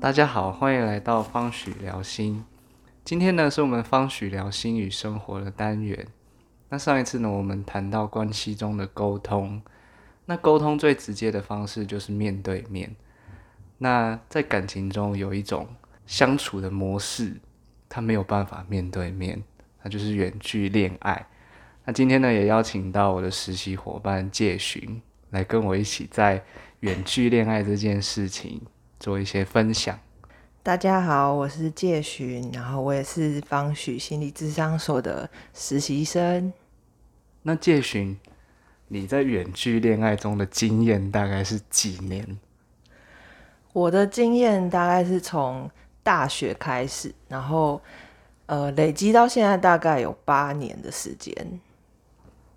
大家好，欢迎来到方许聊心。今天呢，是我们方许聊心与生活的单元。那上一次呢，我们谈到关系中的沟通。那沟通最直接的方式就是面对面。那在感情中有一种相处的模式，它没有办法面对面，那就是远距恋爱。那今天呢，也邀请到我的实习伙伴介寻来跟我一起在远距恋爱这件事情。做一些分享。大家好，我是介寻，然后我也是方许心理智商所的实习生。那介寻，你在远距恋爱中的经验大概是几年？我的经验大概是从大学开始，然后呃累积到现在大概有八年的时间。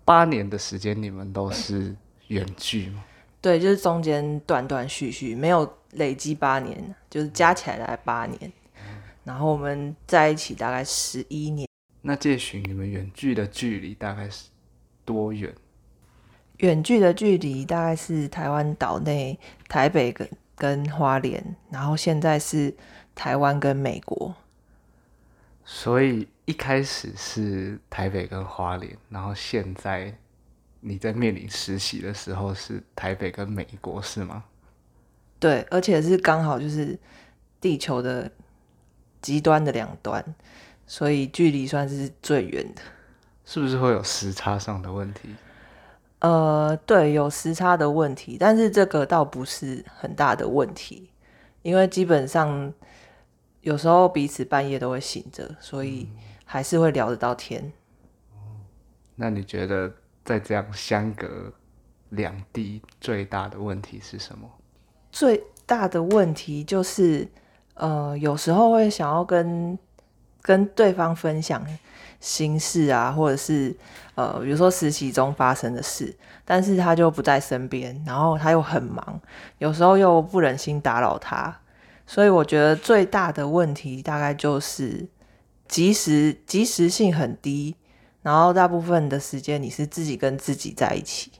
八年的时间，你们都是远距吗？对，就是中间断断续续，没有累积八年，就是加起来大概八年。然后我们在一起大概十一年。那介寻你们远距的距离大概是多远？远距的距离大概是台湾岛内台北跟跟花莲，然后现在是台湾跟美国。所以一开始是台北跟花莲，然后现在。你在面临实习的时候是台北跟美国是吗？对，而且是刚好就是地球的极端的两端，所以距离算是最远的。是不是会有时差上的问题？呃，对，有时差的问题，但是这个倒不是很大的问题，因为基本上有时候彼此半夜都会醒着，所以还是会聊得到天。那你觉得？在这样相隔两地，最大的问题是什么？最大的问题就是，呃，有时候会想要跟跟对方分享心事啊，或者是呃，比如说实习中发生的事，但是他就不在身边，然后他又很忙，有时候又不忍心打扰他，所以我觉得最大的问题大概就是及时及时性很低。然后大部分的时间你是自己跟自己在一起，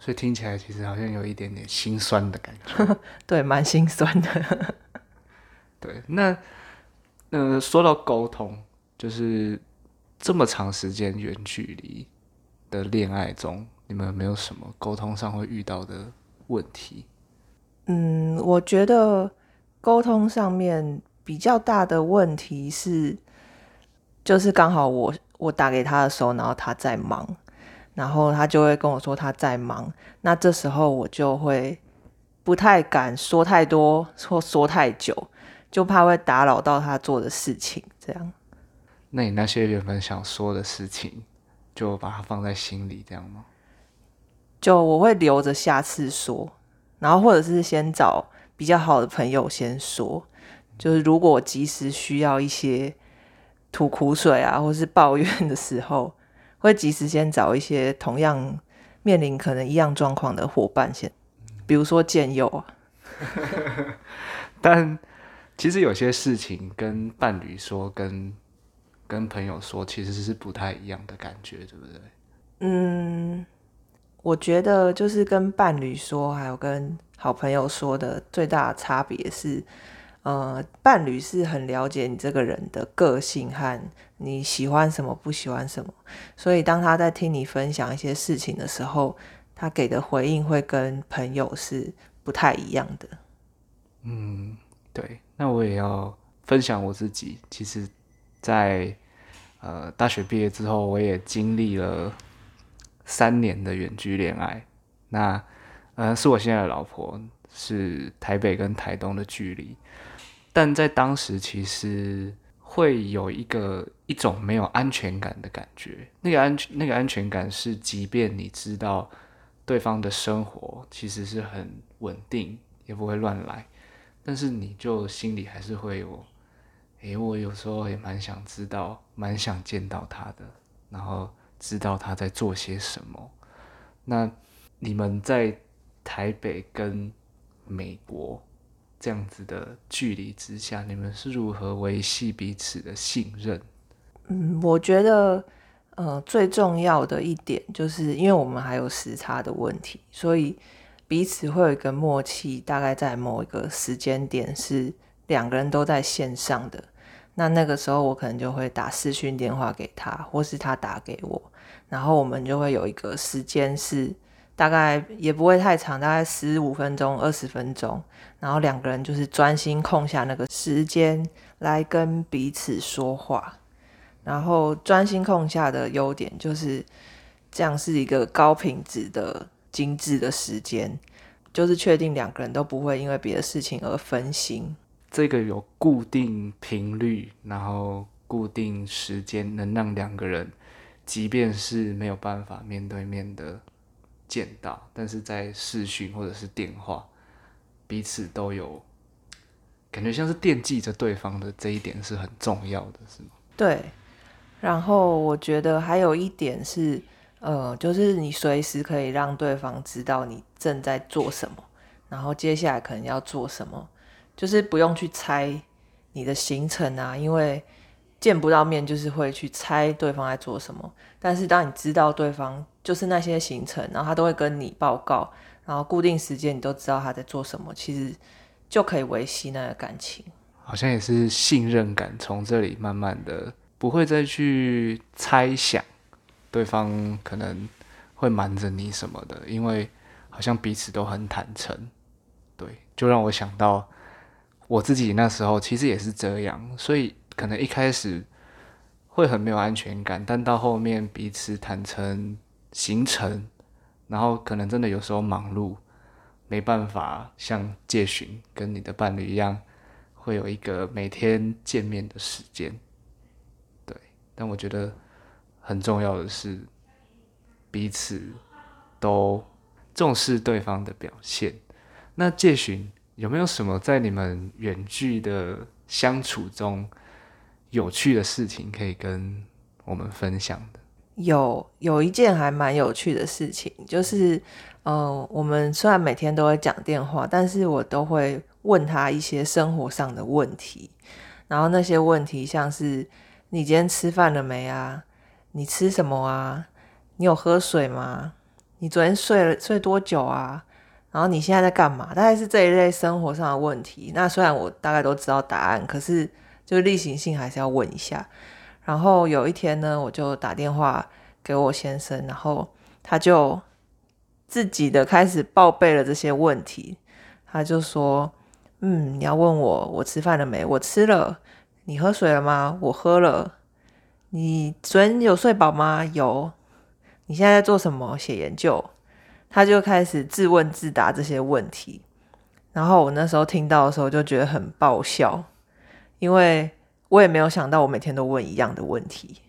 所以听起来其实好像有一点点心酸的感觉。对，蛮心酸的。对，那呃，说到沟通，就是这么长时间远距离的恋爱中，你们有没有什么沟通上会遇到的问题？嗯，我觉得沟通上面比较大的问题是，就是刚好我。我打给他的时候，然后他在忙，然后他就会跟我说他在忙。那这时候我就会不太敢说太多或说太久，就怕会打扰到他做的事情。这样，那你那些原本想说的事情，就把它放在心里，这样吗？就我会留着下次说，然后或者是先找比较好的朋友先说，就是如果及时需要一些。吐苦水啊，或是抱怨的时候，会及时先找一些同样面临可能一样状况的伙伴先，比如说建友啊。但其实有些事情跟伴侣说，跟跟朋友说，其实是不太一样的感觉，对不对？嗯，我觉得就是跟伴侣说，还有跟好朋友说的最大的差别是。呃，伴侣是很了解你这个人的个性和你喜欢什么、不喜欢什么，所以当他在听你分享一些事情的时候，他给的回应会跟朋友是不太一样的。嗯，对。那我也要分享我自己，其实，在呃大学毕业之后，我也经历了三年的远距恋爱。那呃，是我现在的老婆，是台北跟台东的距离。但在当时，其实会有一个一种没有安全感的感觉。那个安全，那个安全感是，即便你知道对方的生活其实是很稳定，也不会乱来，但是你就心里还是会有，诶，我有时候也蛮想知道，蛮想见到他的，然后知道他在做些什么。那你们在台北跟美国？这样子的距离之下，你们是如何维系彼此的信任？嗯，我觉得，呃，最重要的一点就是，因为我们还有时差的问题，所以彼此会有一个默契，大概在某一个时间点是两个人都在线上的。那那个时候我可能就会打视讯电话给他，或是他打给我，然后我们就会有一个时间是大概也不会太长，大概十五分钟、二十分钟，然后两个人就是专心空下那个时间来跟彼此说话。然后专心空下的优点就是这样是一个高品质的。精致的时间，就是确定两个人都不会因为别的事情而分心。这个有固定频率，然后固定时间，能让两个人，即便是没有办法面对面的见到，但是在视讯或者是电话，彼此都有感觉像是惦记着对方的这一点是很重要的，是吗？对。然后我觉得还有一点是。呃，就是你随时可以让对方知道你正在做什么，然后接下来可能要做什么，就是不用去猜你的行程啊，因为见不到面，就是会去猜对方在做什么。但是当你知道对方就是那些行程，然后他都会跟你报告，然后固定时间你都知道他在做什么，其实就可以维系那个感情。好像也是信任感从这里慢慢的不会再去猜想。对方可能会瞒着你什么的，因为好像彼此都很坦诚，对，就让我想到我自己那时候其实也是这样，所以可能一开始会很没有安全感，但到后面彼此坦诚行程，然后可能真的有时候忙碌没办法像借询跟你的伴侣一样，会有一个每天见面的时间，对，但我觉得。很重要的是，彼此都重视对方的表现。那介寻有没有什么在你们远距的相处中有趣的事情可以跟我们分享的？有，有一件还蛮有趣的事情，就是，呃，我们虽然每天都会讲电话，但是我都会问他一些生活上的问题。然后那些问题像是：你今天吃饭了没啊？你吃什么啊？你有喝水吗？你昨天睡了睡多久啊？然后你现在在干嘛？大概是这一类生活上的问题。那虽然我大概都知道答案，可是就例行性还是要问一下。然后有一天呢，我就打电话给我先生，然后他就自己的开始报备了这些问题。他就说：“嗯，你要问我我吃饭了没？我吃了。你喝水了吗？我喝了。”你昨天有睡饱吗？有。你现在在做什么？写研究。他就开始自问自答这些问题，然后我那时候听到的时候就觉得很爆笑，因为我也没有想到我每天都问一样的问题。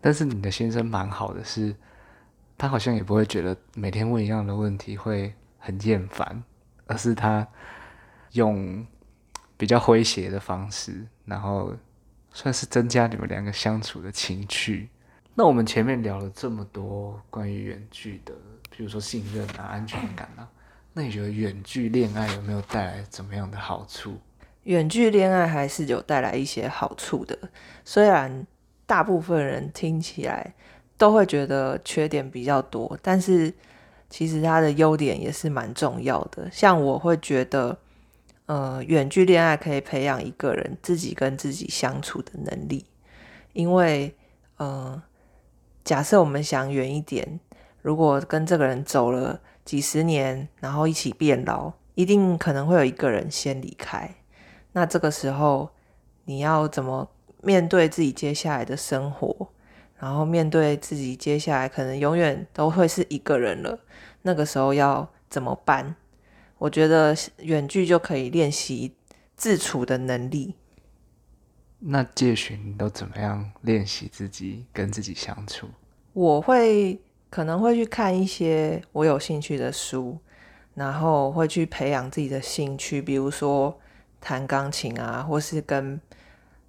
但是你的先生蛮好的，是，他好像也不会觉得每天问一样的问题会很厌烦，而是他用比较诙谐的方式，然后。算是增加你们两个相处的情趣。那我们前面聊了这么多关于远距的，比如说信任啊、安全感啊，那你觉得远距恋爱有没有带来怎么样的好处？远距恋爱还是有带来一些好处的，虽然大部分人听起来都会觉得缺点比较多，但是其实它的优点也是蛮重要的。像我会觉得。呃，远距恋爱可以培养一个人自己跟自己相处的能力，因为呃，假设我们想远一点，如果跟这个人走了几十年，然后一起变老，一定可能会有一个人先离开。那这个时候，你要怎么面对自己接下来的生活？然后面对自己接下来可能永远都会是一个人了，那个时候要怎么办？我觉得远距就可以练习自处的能力。那借询都怎么样练习自己跟自己相处？我会可能会去看一些我有兴趣的书，然后会去培养自己的兴趣，比如说弹钢琴啊，或是跟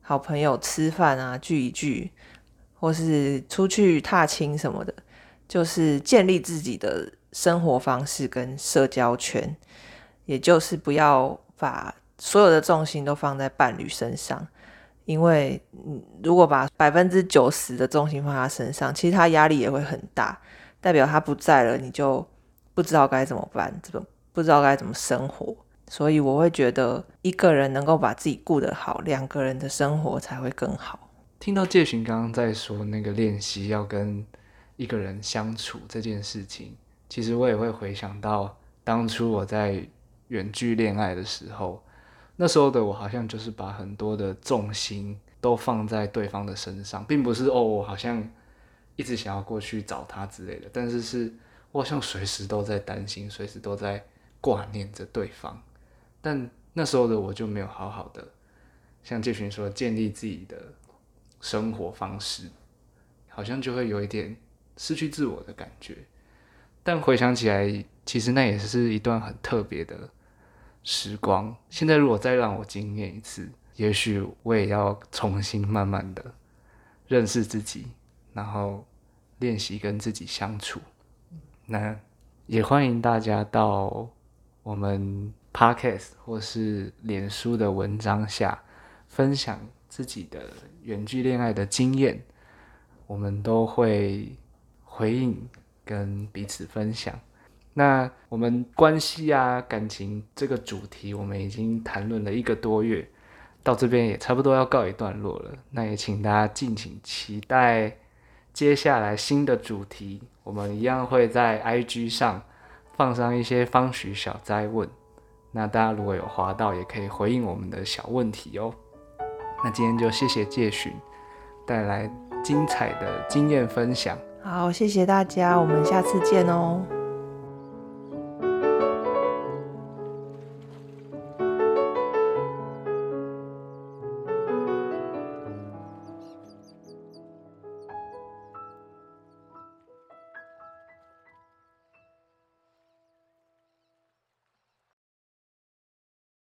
好朋友吃饭啊，聚一聚，或是出去踏青什么的，就是建立自己的生活方式跟社交圈。也就是不要把所有的重心都放在伴侣身上，因为如果把百分之九十的重心放他身上，其实他压力也会很大，代表他不在了，你就不知道该怎么办，这个不知道该怎么生活。所以我会觉得，一个人能够把自己顾得好，两个人的生活才会更好。听到介寻刚刚在说那个练习要跟一个人相处这件事情，其实我也会回想到当初我在远距恋爱的时候，那时候的我好像就是把很多的重心都放在对方的身上，并不是哦，我好像一直想要过去找他之类的，但是是我好像随时都在担心，随时都在挂念着对方。但那时候的我就没有好好的像介群说建立自己的生活方式，好像就会有一点失去自我的感觉。但回想起来，其实那也是一段很特别的时光。现在如果再让我经验一次，也许我也要重新慢慢的认识自己，然后练习跟自己相处。那也欢迎大家到我们。Podcast 或是脸书的文章下分享自己的远距恋爱的经验，我们都会回应跟彼此分享。那我们关系啊感情这个主题，我们已经谈论了一个多月，到这边也差不多要告一段落了。那也请大家敬请期待接下来新的主题，我们一样会在 IG 上放上一些方许小灾问。那大家如果有滑到，也可以回应我们的小问题哦。那今天就谢谢介寻带来精彩的经验分享。好，谢谢大家，我们下次见哦。